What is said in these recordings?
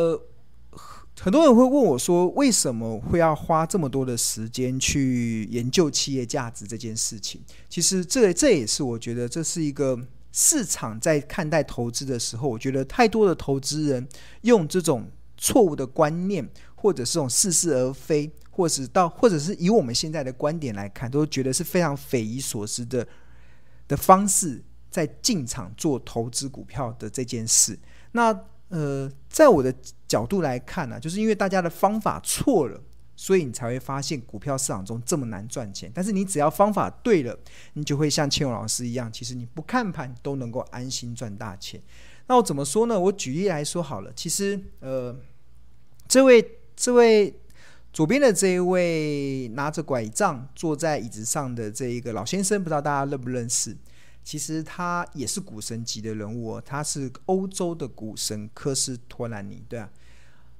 呃，很多人会问我说，为什么会要花这么多的时间去研究企业价值这件事情？其实这这也是我觉得这是一个市场在看待投资的时候，我觉得太多的投资人用这种错误的观念，或者是这种似是而非，或是到，或者是以我们现在的观点来看，都觉得是非常匪夷所思的的方式，在进场做投资股票的这件事。那呃，在我的角度来看呢、就是因为大家的方法错了，所以你才会发现股票市场中这么难赚钱。但是你只要方法对了，你就会像千勇老师一样，其实你不看盘都能够安心赚大钱。那我怎么说呢？我举例来说好了，其实呃，这位这位左边的这一位拿着拐杖坐在椅子上的这一个老先生，不知道大家认不认识？其实他也是股神级的人物哦，他是欧洲的股神科斯托兰尼，对啊，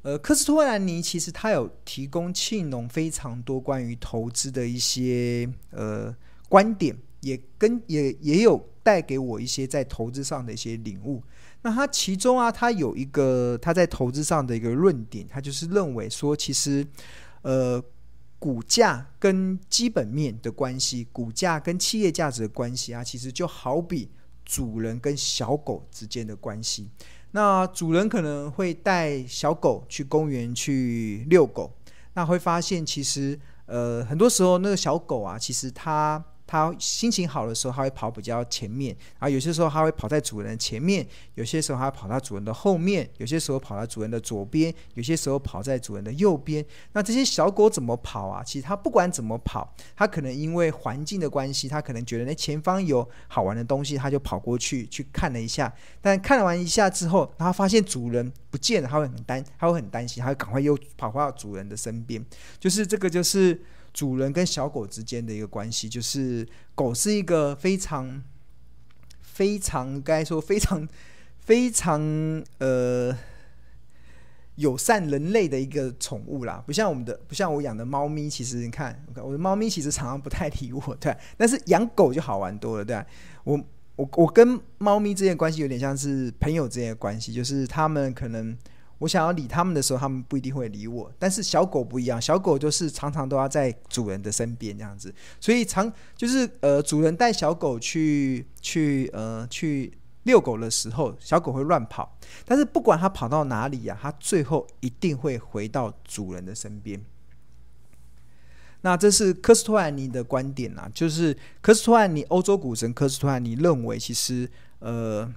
呃，科斯托兰尼其实他有提供庆农非常多关于投资的一些呃观点，也跟也也有带给我一些在投资上的一些领悟。那他其中啊，他有一个他在投资上的一个论点，他就是认为说，其实呃。股价跟基本面的关系，股价跟企业价值的关系啊，其实就好比主人跟小狗之间的关系。那主人可能会带小狗去公园去遛狗，那会发现其实呃很多时候那个小狗啊，其实它。它心情好的时候，它会跑比较前面；然后有些时候，它会跑在主人前面；有些时候，它跑到主人的后面；有些时候，跑到主人的左边；有些时候，跑在主人的右边。那这些小狗怎么跑啊？其实它不管怎么跑，它可能因为环境的关系，它可能觉得那前方有好玩的东西，它就跑过去去看了一下。但看完一下之后，它发现主人不见了，它会很担，它会很担心，它会赶快又跑回到主人的身边。就是这个，就是。主人跟小狗之间的一个关系，就是狗是一个非常、非常该说非常、非常呃友善人类的一个宠物啦，不像我们的，不像我养的猫咪。其实你看，我的猫咪其实常常不太理我，对。但是养狗就好玩多了，对。我、我、我跟猫咪之间关系有点像是朋友之间的关系，就是他们可能。我想要理他们的时候，他们不一定会理我。但是小狗不一样，小狗就是常常都要在主人的身边这样子，所以常就是呃，主人带小狗去去呃去遛狗的时候，小狗会乱跑。但是不管它跑到哪里呀、啊，它最后一定会回到主人的身边。那这是科斯托兰尼的观点啊，就是科斯托兰尼欧洲股神科斯托兰尼认为，其实呃。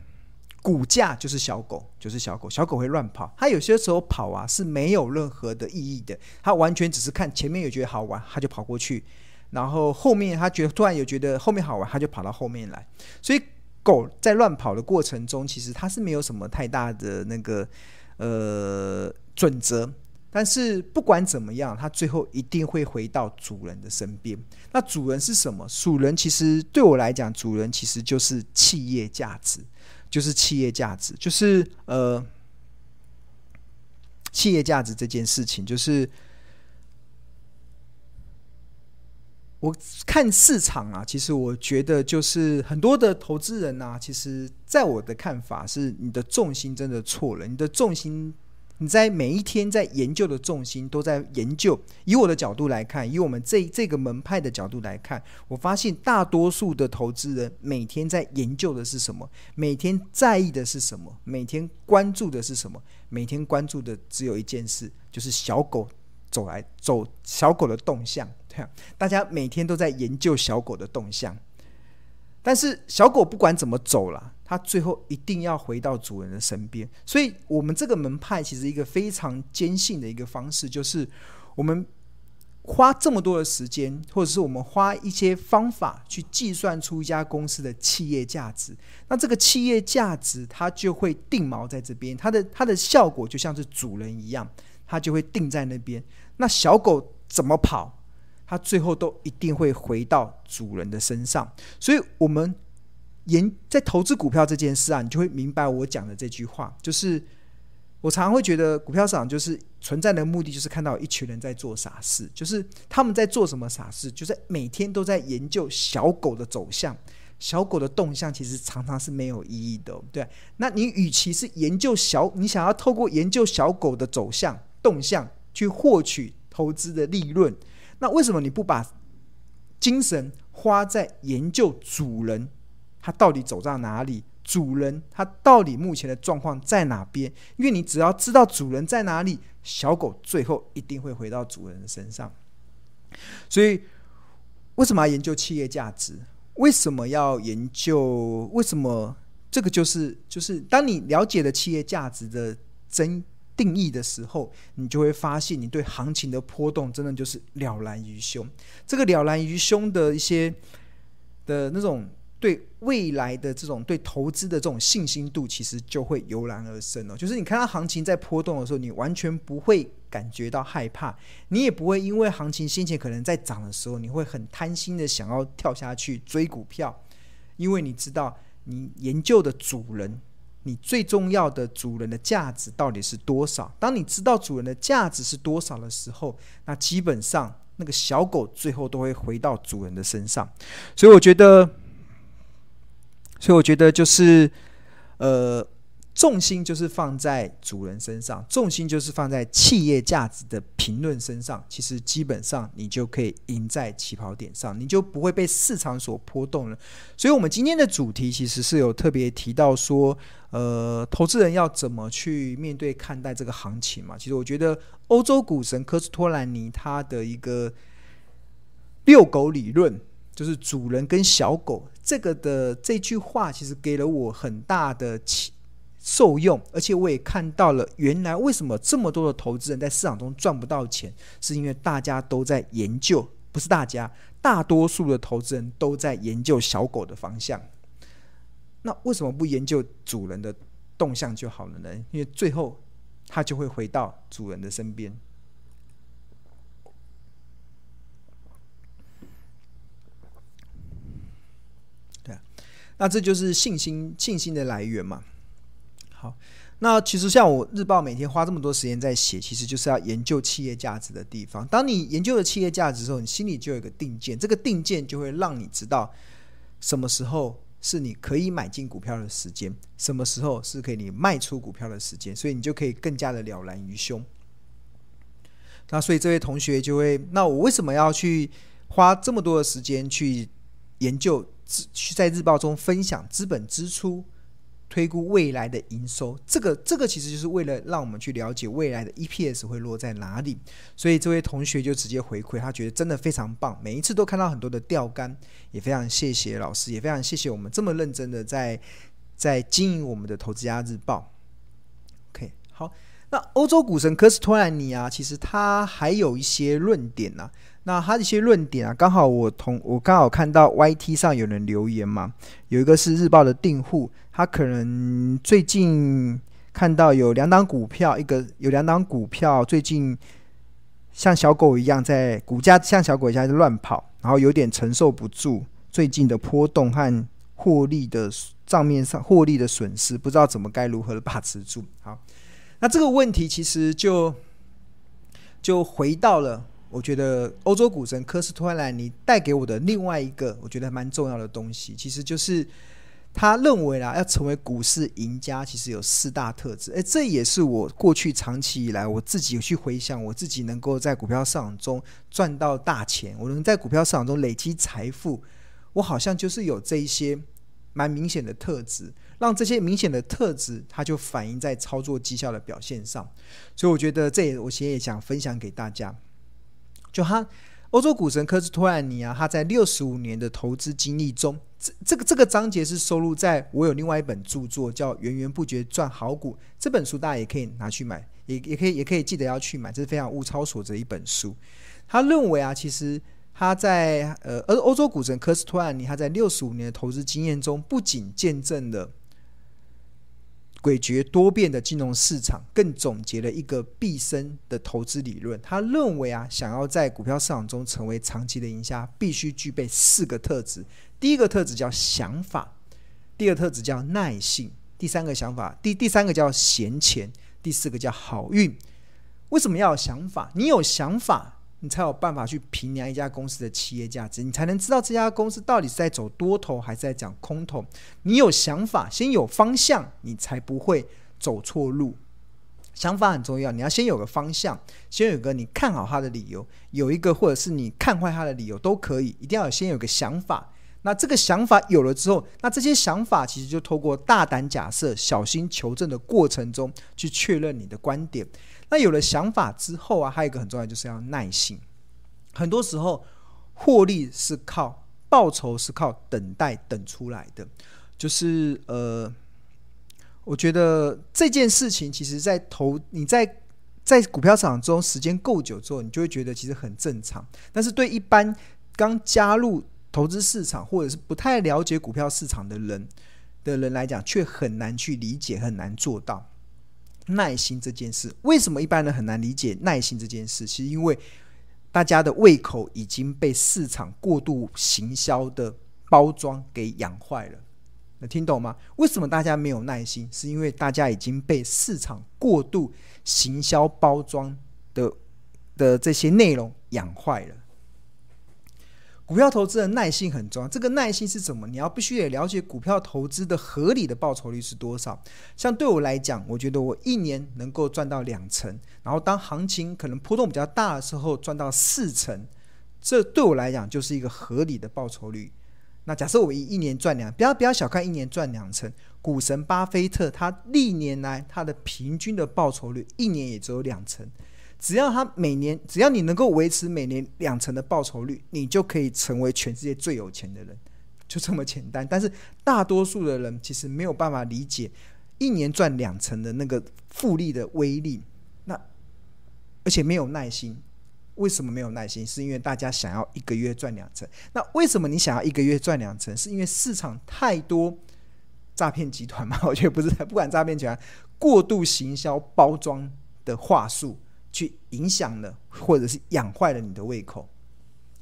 骨架就是小狗，就是小狗，小狗会乱跑。它有些时候跑啊是没有任何的意义的，它完全只是看前面有觉得好玩，它就跑过去，然后后面它觉突然有觉得后面好玩，它就跑到后面来。所以狗在乱跑的过程中，其实它是没有什么太大的那个呃准则。但是不管怎么样，它最后一定会回到主人的身边。那主人是什么？主人其实对我来讲，主人其实就是企业价值。就是企业价值，就是呃，企业价值这件事情，就是我看市场啊，其实我觉得就是很多的投资人啊，其实在我的看法是，你的重心真的错了，你的重心。你在每一天在研究的重心都在研究。以我的角度来看，以我们这这个门派的角度来看，我发现大多数的投资人每天在研究的是什么？每天在意的是什么？每天关注的是什么？每天关注的只有一件事，就是小狗走来走小狗的动向。对啊，大家每天都在研究小狗的动向。但是小狗不管怎么走了，它最后一定要回到主人的身边。所以，我们这个门派其实一个非常坚信的一个方式，就是我们花这么多的时间，或者是我们花一些方法去计算出一家公司的企业价值。那这个企业价值，它就会定锚在这边，它的它的效果就像是主人一样，它就会定在那边。那小狗怎么跑？它最后都一定会回到主人的身上，所以，我们研在投资股票这件事啊，你就会明白我讲的这句话，就是我常常会觉得股票市场就是存在的目的，就是看到一群人在做傻事，就是他们在做什么傻事，就是每天都在研究小狗的走向，小狗的动向其实常常是没有意义的，对。那你与其是研究小，你想要透过研究小狗的走向动向去获取投资的利润，那为什么你不把精神花在研究主人，他到底走到哪里？主人他到底目前的状况在哪边？因为你只要知道主人在哪里，小狗最后一定会回到主人的身上。所以，为什么要研究企业价值？为什么要研究？为什么这个就是就是当你了解了企业价值的真定义的时候，你就会发现，你对行情的波动真的就是了然于胸。这个了然于胸的一些的那种。对未来的这种对投资的这种信心度，其实就会油然而生哦。就是你看到行情在波动的时候，你完全不会感觉到害怕，你也不会因为行情先前可能在涨的时候，你会很贪心的想要跳下去追股票，因为你知道你研究的主人，你最重要的主人的价值到底是多少。当你知道主人的价值是多少的时候，那基本上那个小狗最后都会回到主人的身上。所以我觉得。所以我觉得就是，呃，重心就是放在主人身上，重心就是放在企业价值的评论身上。其实基本上你就可以赢在起跑点上，你就不会被市场所波动了。所以，我们今天的主题其实是有特别提到说，呃，投资人要怎么去面对看待这个行情嘛？其实我觉得欧洲股神科斯托兰尼他的一个遛狗理论。就是主人跟小狗这个的这句话，其实给了我很大的启受用，而且我也看到了原来为什么这么多的投资人在市场中赚不到钱，是因为大家都在研究，不是大家，大多数的投资人都在研究小狗的方向。那为什么不研究主人的动向就好了呢？因为最后他就会回到主人的身边。对那这就是信心，信心的来源嘛。好，那其实像我日报每天花这么多时间在写，其实就是要研究企业价值的地方。当你研究了企业价值之后，你心里就有一个定见，这个定见就会让你知道什么时候是你可以买进股票的时间，什么时候是可以你卖出股票的时间，所以你就可以更加的了然于胸。那所以这位同学就会，那我为什么要去花这么多的时间去研究？去在日报中分享资本支出，推估未来的营收，这个这个其实就是为了让我们去了解未来的 EPS 会落在哪里。所以这位同学就直接回馈，他觉得真的非常棒，每一次都看到很多的钓竿，也非常谢谢老师，也非常谢谢我们这么认真的在在经营我们的投资家日报。OK，好，那欧洲股神科斯托兰尼啊，其实他还有一些论点呢、那他的一些论点啊，刚好我同我刚好看到 YT 上有人留言嘛，有一个是日报的订户，他可能最近看到有两档股票，一个有两档股票最近像小狗一样在股价像小狗一样在乱跑，然后有点承受不住最近的波动和获利的账面上获利的损失，不知道怎么该如何把持住。好，那这个问题其实就就回到了。我觉得欧洲股神科斯托兰尼带给我的另外一个我觉得蛮重要的东西，其实就是他认为啦，要成为股市赢家，其实有四大特质。诶，这也是我过去长期以来我自己去回想，我自己能够在股票市场中赚到大钱，我能在股票市场中累积财富，我好像就是有这一些蛮明显的特质，让这些明显的特质，它就反映在操作绩效的表现上。所以我觉得这也我现在也想分享给大家。就他，欧洲股神科斯托兰尼啊，他在六十五年的投资经历中，这这个这个章节是收录在我有另外一本著作叫《源源不绝赚好股》这本书，大家也可以拿去买，也也可以也可以记得要去买，这是非常物超所值的一本书。他认为啊，其实他在呃，而欧洲股神科斯托兰尼他在六十五年的投资经验中，不仅见证了。诡谲多变的金融市场，更总结了一个毕生的投资理论。他认为啊，想要在股票市场中成为长期的赢家，必须具备四个特质。第一个特质叫想法，第二个特质叫耐性，第三个想法，第第三个叫闲钱，第四个叫好运。为什么要有想法？你有想法，你才有办法去评量一家公司的企业价值，你才能知道这家公司到底是在走多头还是在讲空头。你有想法，先有方向，你才不会走错路。想法很重要，你要先有个方向，先有个你看好它的理由，有一个或者是你看坏它的理由都可以，一定要先有个想法。那这个想法有了之后，那这些想法其实就透过大胆假设、小心求证的过程中去确认你的观点。那有了想法之后啊，还有一个很重要，就是要耐心。很多时候，获利是靠报酬是靠等待等出来的。就是呃，我觉得这件事情，其实在投你在在股票市场中时间够久之后，你就会觉得其实很正常。但是对一般刚加入投资市场或者是不太了解股票市场的人的人来讲，却很难去理解，很难做到耐心这件事。为什么一般人很难理解耐心这件事？其实因为大家的胃口已经被市场过度行销的包装给养坏了。能听懂吗？为什么大家没有耐心？是因为大家已经被市场过度行销包装的的这些内容养坏了。股票投资的耐心很重要，这个耐心是什么？你要必须得了解股票投资的合理的报酬率是多少。像对我来讲，我觉得我一年能够赚到两成，然后当行情可能波动比较大的时候赚到四成，这对我来讲就是一个合理的报酬率。那假设我一一年赚两，不要不要小看一年赚两成，股神巴菲特他历年来他的平均的报酬率一年也只有两成。只要他每年，只要你能够维持每年两成的报酬率，你就可以成为全世界最有钱的人，就这么简单。但是大多数的人其实没有办法理解一年赚两成的那个复利的威力，那而且没有耐心。为什么没有耐心？是因为大家想要一个月赚两成。那为什么你想要一个月赚两成？是因为市场太多诈骗集团嘛？我觉得不是，不管诈骗集团过度行销包装的话术。去影响了，或者是养坏了你的胃口，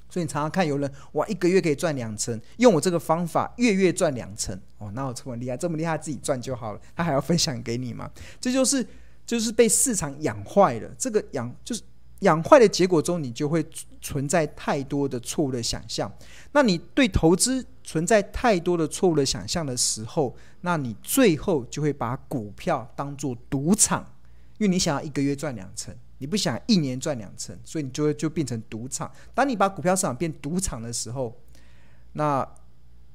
所以你常常看有人哇，一个月可以赚两成，用我这个方法月月赚两成，哦，那我这么厉害，这么厉害自己赚就好了，他还要分享给你吗？这就是就是被市场养坏了，这个养就是养坏的结果中，你就会存在太多的错误的想象。那你对投资存在太多的错误的想象的时候，那你最后就会把股票当做赌场，因为你想要一个月赚两成。你不想一年赚两成，所以你就会就变成赌场。当你把股票市场变赌场的时候，那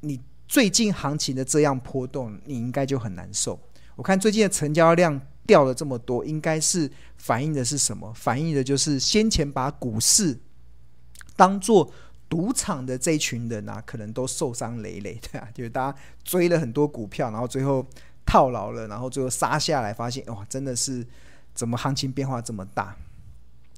你最近行情的这样波动，你应该就很难受。我看最近的成交量掉了这么多，应该是反映的是什么？反映的就是先前把股市当做赌场的这一群人啊，可能都受伤累累的啊，就是大家追了很多股票，然后最后套牢了，然后最后杀下来，发现哇，真的是。怎么行情变化这么大？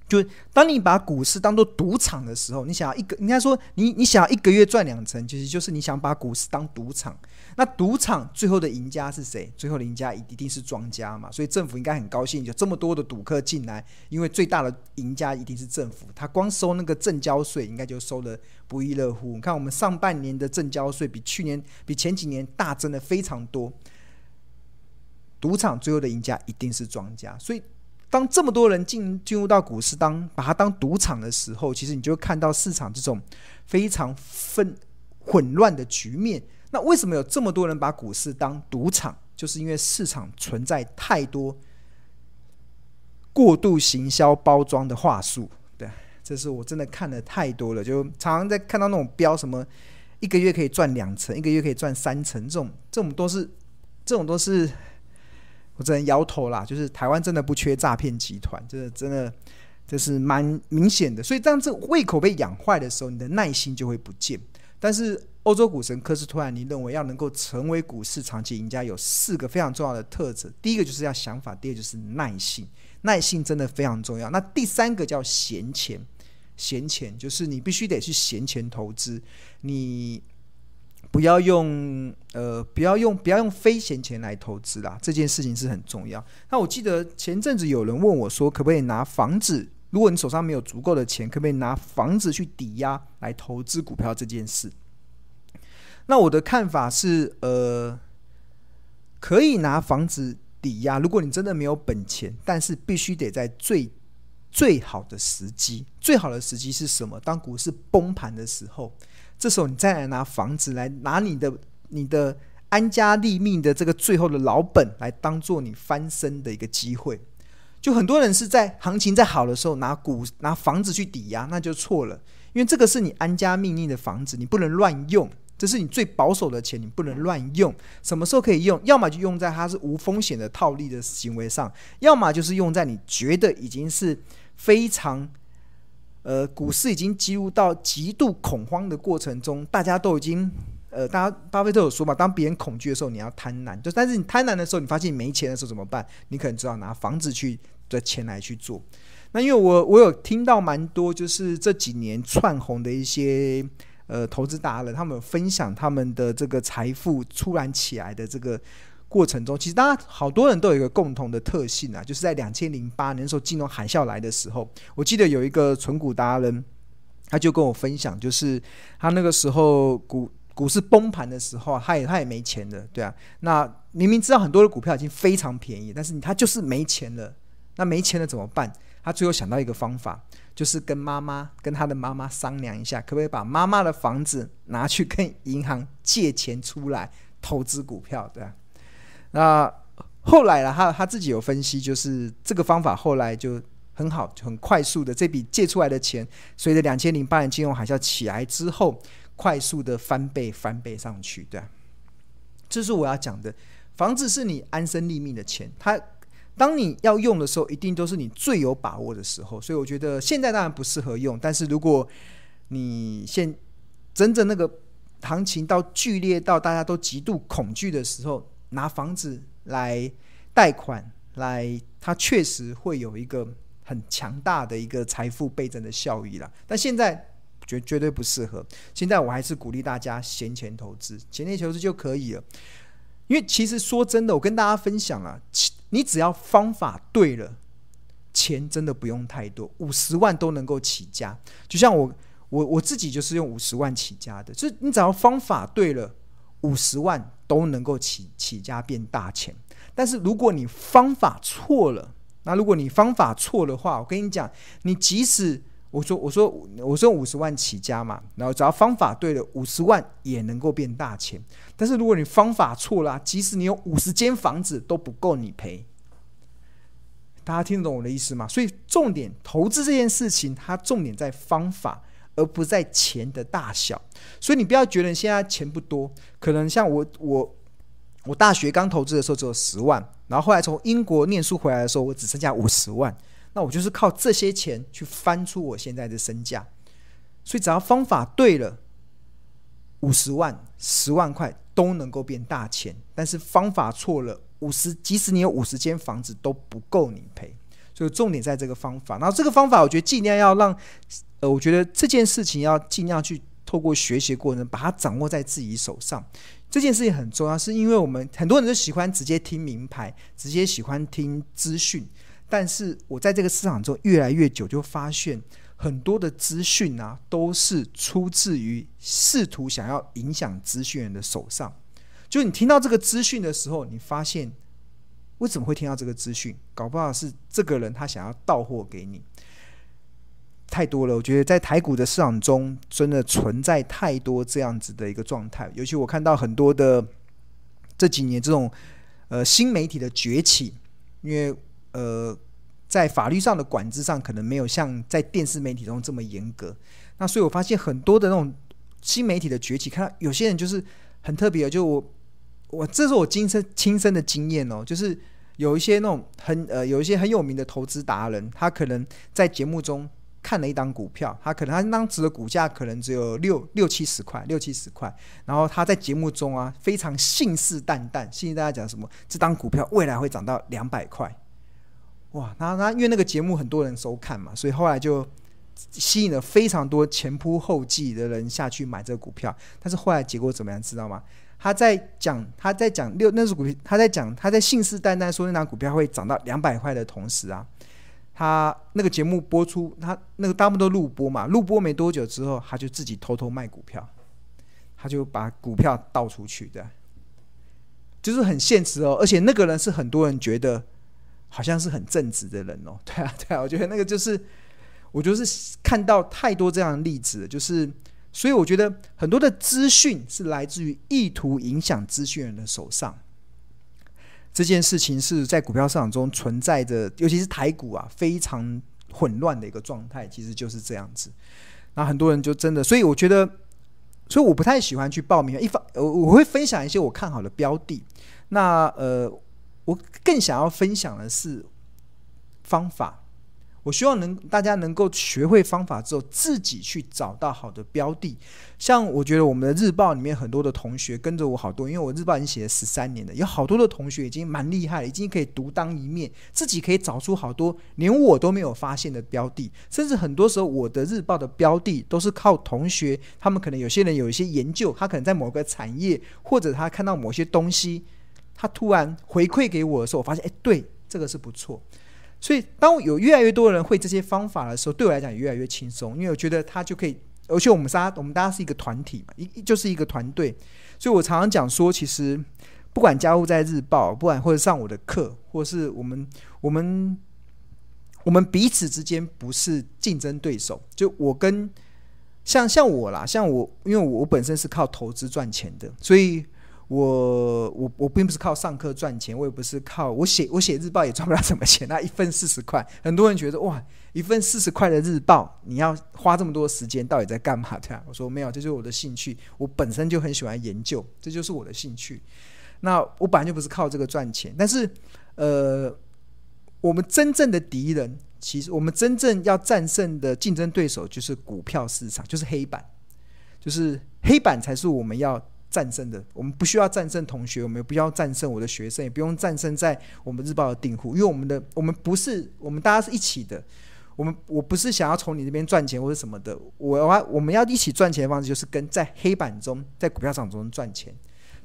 就当你把股市当做赌场的时候，你想要一个，应该说你你想要一个月赚两成，其实就是你想把股市当赌场。那赌场最后的赢家是谁？最后赢家一定是庄家嘛。所以政府应该很高兴，有这么多的赌客进来，因为最大的赢家一定是政府。他光收那个证交税，应该就收得不亦乐乎。你看我们上半年的证交税比去年、比前几年大增的非常多。赌场最后的赢家一定是庄家，所以当这么多人进进入到股市当，把它当赌场的时候，其实你就会看到市场这种非常纷混乱的局面。那为什么有这么多人把股市当赌场？就是因为市场存在太多过度行销包装的话术。对，这是我真的看的太多了，就常常在看到那种标什么一个月可以赚两成，一个月可以赚三成，这种这种都是这种都是。我只能摇头啦，就是台湾真的不缺诈骗集团，这真的这是蛮明显的。所以当这胃口被养坏的时候，你的耐心就会不见。但是欧洲股神科斯托兰尼认为，要能够成为股市长期赢家，有四个非常重要的特质。第一个就是要想法，第二个就是耐性，耐性真的非常重要。那第三个叫闲钱，闲钱就是你必须得去闲钱投资，你。不要用呃，不要用不要用非闲钱来投资啦，这件事情是很重要。那我记得前阵子有人问我说，可不可以拿房子？如果你手上没有足够的钱，可不可以拿房子去抵押来投资股票这件事？那我的看法是，呃，可以拿房子抵押，如果你真的没有本钱，但是必须得在最最好的时机。最好的时机是什么？当股市崩盘的时候，这时候你再来拿房子来拿你的你的安家立命的这个最后的老本来当做你翻身的一个机会。就很多人是在行情在好的时候拿股拿房子去抵押，那就错了，因为这个是你安家立命的房子，你不能乱用。这是你最保守的钱，你不能乱用。什么时候可以用？要么就用在它是无风险的套利的行为上，要么就是用在你觉得已经是非常，呃，股市已经进入到极度恐慌的过程中，大家都已经，呃，大家巴菲特有说嘛，当别人恐惧的时候，你要贪婪。就但是你贪婪的时候，你发现你没钱的时候怎么办？你可能只好拿房子去的钱来去做。那因为我我有听到蛮多，就是这几年窜红的一些。呃，投资达人他们分享他们的这个财富突然起来的这个过程中，其实大家好多人都有一个共同的特性啊，就是在两千零八年的时候金融海啸来的时候，我记得有一个存股达人，他就跟我分享，就是他那个时候股股市崩盘的时候，他也他也没钱了，对啊，那明明知道很多的股票已经非常便宜，但是他就是没钱了，那没钱了怎么办？他最后想到一个方法。就是跟妈妈跟他的妈妈商量一下，可不可以把妈妈的房子拿去跟银行借钱出来投资股票？对啊，那后来呢，他他自己有分析，就是这个方法后来就很好，很快速的这笔借出来的钱，随着两千零八年金融海啸起来之后，快速的翻倍翻倍上去。对，这是我要讲的，房子是你安身立命的钱，它。当你要用的时候，一定都是你最有把握的时候。所以我觉得现在当然不适合用，但是如果你现真正那个行情到剧烈到大家都极度恐惧的时候，拿房子来贷款来，它确实会有一个很强大的一个财富倍增的效益啦。但现在绝绝对不适合。现在我还是鼓励大家闲钱投资，闲钱投资就可以了。因为其实说真的，我跟大家分享啊。你只要方法对了，钱真的不用太多，五十万都能够起家。就像我，我我自己就是用五十万起家的。就是你只要方法对了，五十万都能够起起家变大钱。但是如果你方法错了，那如果你方法错的话，我跟你讲，你即使我说我说我说五十万起家嘛，然后只要方法对了，五十万也能够变大钱。但是如果你方法错了，即使你有五十间房子都不够你赔。大家听得懂我的意思吗？所以重点投资这件事情，它重点在方法，而不在钱的大小。所以你不要觉得现在钱不多，可能像我我我大学刚投资的时候只有十万，然后后来从英国念书回来的时候，我只剩下五十万。那我就是靠这些钱去翻出我现在的身价。所以只要方法对了，五十万、十万块。都能够变大钱，但是方法错了，五十即使你有五十间房子都不够你赔，所以重点在这个方法。然后这个方法，我觉得尽量要让，呃，我觉得这件事情要尽量去透过学习过程，把它掌握在自己手上。这件事情很重要，是因为我们很多人都喜欢直接听名牌，直接喜欢听资讯，但是我在这个市场中越来越久，就发现。很多的资讯啊，都是出自于试图想要影响资讯人的手上。就你听到这个资讯的时候，你发现为什么会听到这个资讯？搞不好是这个人他想要到货给你。太多了，我觉得在台股的市场中，真的存在太多这样子的一个状态。尤其我看到很多的这几年这种呃新媒体的崛起，因为呃。在法律上的管制上，可能没有像在电视媒体中这么严格。那所以我发现很多的那种新媒体的崛起，看到有些人就是很特别，就我我这是我亲身亲身的经验哦，就是有一些那种很呃有一些很有名的投资达人，他可能在节目中看了一档股票，他可能他当时的股价可能只有六六七十块，六七十块，然后他在节目中啊非常信誓旦旦，信誓旦旦讲什么这档股票未来会涨到两百块。哇，那那因为那个节目很多人收看嘛，所以后来就吸引了非常多前仆后继的人下去买这个股票。但是后来结果怎么样，知道吗？他在讲他在讲六那只股票，他在讲他在信誓旦旦说那档股票会涨到两百块的同时啊，他那个节目播出，他那个大部分都录播嘛，录播没多久之后，他就自己偷偷卖股票，他就把股票倒出去的，就是很现实哦。而且那个人是很多人觉得。好像是很正直的人哦。对啊，对啊，我觉得那个就是，我就是看到太多这样的例子，就是，所以我觉得很多的资讯是来自于意图影响资讯人的手上。这件事情是在股票市场中存在着，尤其是台股啊，非常混乱的一个状态，其实就是这样子。那很多人就真的，所以我觉得，所以我不太喜欢去报名。一方，我我会分享一些我看好的标的。那呃，我更想要分享的是方法。我希望能大家能够学会方法之后，自己去找到好的标的。像我觉得我们的日报里面很多的同学跟着我好多，因为我日报已经写了十三年了，有好多的同学已经蛮厉害了，已经可以独当一面，自己可以找出好多连我都没有发现的标的。甚至很多时候，我的日报的标的都是靠同学，他们可能有些人有一些研究，他可能在某个产业，或者他看到某些东西，他突然回馈给我的时候，我发现，哎，对，这个是不错。所以，当有越来越多人会这些方法的时候，对我来讲也越来越轻松，因为我觉得他就可以，而且我们仨，我们大家是一个团体嘛，一就是一个团队。所以我常常讲说，其实不管加入在日报，不管或者上我的课，或是我们我们我们彼此之间不是竞争对手。就我跟像像我啦，像我，因为我本身是靠投资赚钱的，所以。我我我并不是靠上课赚钱，我也不是靠我写我写日报也赚不了什么钱。那一份四十块，很多人觉得哇，一份四十块的日报，你要花这么多时间，到底在干嘛？对啊，我说没有，这就是我的兴趣。我本身就很喜欢研究，这就是我的兴趣。那我本来就不是靠这个赚钱，但是呃，我们真正的敌人，其实我们真正要战胜的竞争对手，就是股票市场，就是黑板，就是黑板才是我们要。战胜的，我们不需要战胜同学，我们也不需要战胜我的学生，也不用战胜在我们日报的订户，因为我们的我们不是我们大家是一起的，我们我不是想要从你这边赚钱或者什么的，我我我们要一起赚钱的方式就是跟在黑板中，在股票场中赚钱，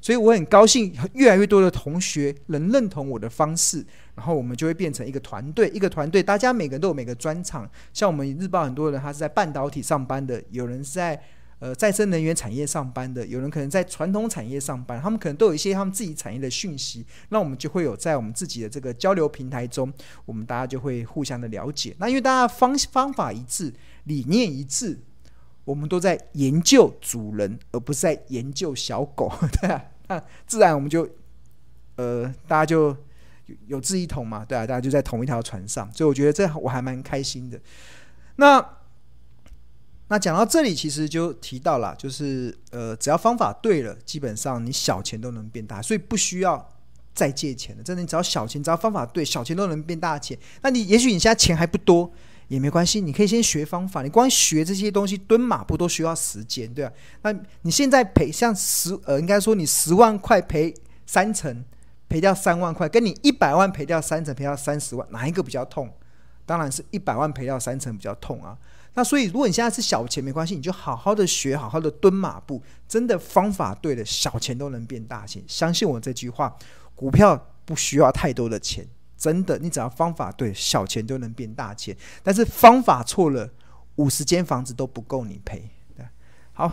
所以我很高兴越来越多的同学能认同我的方式，然后我们就会变成一个团队，一个团队，大家每个人都有每个专长，像我们日报很多人他是在半导体上班的，有人是在。呃，再生能源产业上班的，有人可能在传统产业上班，他们可能都有一些他们自己产业的讯息，那我们就会有在我们自己的这个交流平台中，我们大家就会互相的了解。那因为大家方方法一致，理念一致，我们都在研究主人，而不是在研究小狗，对啊，那自然我们就呃，大家就有有志一同嘛，对啊，大家就在同一条船上，所以我觉得这我还蛮开心的。那。那讲到这里，其实就提到了，就是呃，只要方法对了，基本上你小钱都能变大，所以不需要再借钱了。真的，你只要小钱，只要方法对，小钱都能变大钱。那你也许你现在钱还不多，也没关系，你可以先学方法。你光学这些东西，蹲马步都需要时间，对吧？那你现在赔像十呃，应该说你十万块赔三成，赔掉三万块，跟你一百万赔掉三成，赔掉三十万，哪一个比较痛？当然是一百万赔掉三成比较痛啊。那所以，如果你现在是小钱，没关系，你就好好的学，好好的蹲马步，真的方法对了，小钱都能变大钱。相信我这句话，股票不需要太多的钱，真的，你只要方法对，小钱都能变大钱。但是方法错了，五十间房子都不够你赔。好，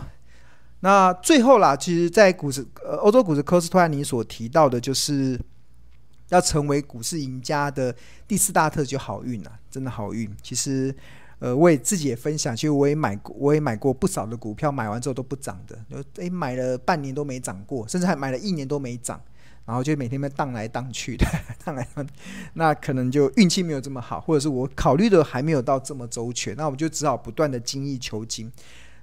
那最后啦，其实，在股市，呃，欧洲股市科斯托尼所提到的，就是要成为股市赢家的第四大特，就好运啊，真的好运。其实。呃，我也自己也分享，其实我也买过，我也买过不少的股票，买完之后都不涨的，就诶买了半年都没涨过，甚至还买了一年都没涨，然后就每天在荡来荡去的，荡来荡，那可能就运气没有这么好，或者是我考虑的还没有到这么周全，那我就只好不断的精益求精。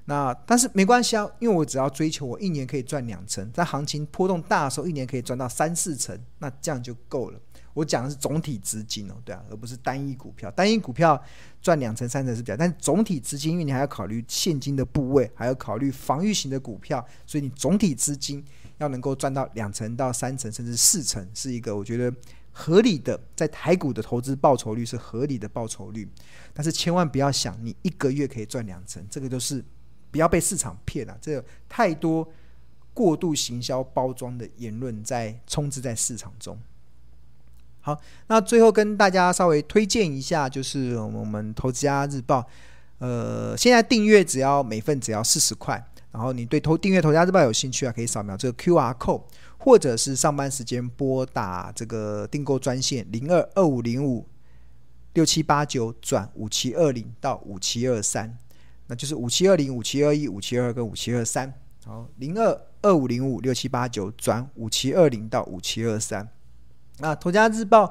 那但是没关系啊，因为我只要追求我一年可以赚两成，在行情波动大的时候，一年可以赚到三四成，那这样就够了。我讲的是总体资金哦，对啊，而不是单一股票。单一股票赚两成三成是比较，但总体资金，因为你还要考虑现金的部位，还要考虑防御型的股票，所以你总体资金要能够赚到两成到三成，甚至四成，是一个我觉得合理的，在台股的投资报酬率是合理的报酬率。但是千万不要想你一个月可以赚两成，这个都是不要被市场骗了，这有太多过度行销包装的言论在充斥在市场中。好，那最后跟大家稍微推荐一下，就是我们投资家日报，呃，现在订阅只要每份只要四十块，然后你对投订阅《投资家日报》有兴趣啊，可以扫描这个 QR code，或者是上班时间拨打这个订购专线零二二五零五六七八九转五七二零到五七二三，那就是五七二零、五七二一、五七二跟五七二三。好，零二二五零五六七八九转五七二零到五七二三。那《头家日报》。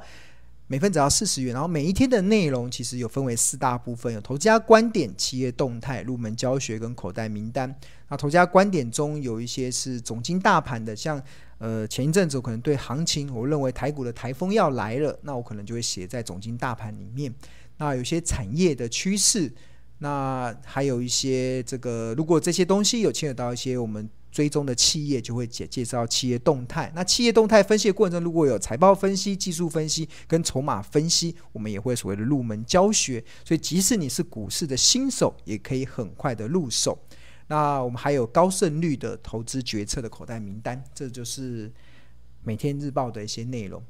每份只要四十元，然后每一天的内容其实有分为四大部分，有投家观点、企业动态、入门教学跟口袋名单。那头家观点中有一些是总经大盘的，像呃前一阵子我可能对行情，我认为台股的台风要来了，那我可能就会写在总经大盘里面。那有些产业的趋势，那还有一些这个，如果这些东西有牵扯到一些我们。追踪的企业就会介介绍企业动态。那企业动态分析的过程中，如果有财报分析、技术分析跟筹码分析，我们也会所谓的入门教学。所以，即使你是股市的新手，也可以很快的入手。那我们还有高胜率的投资决策的口袋名单，这就是每天日报的一些内容。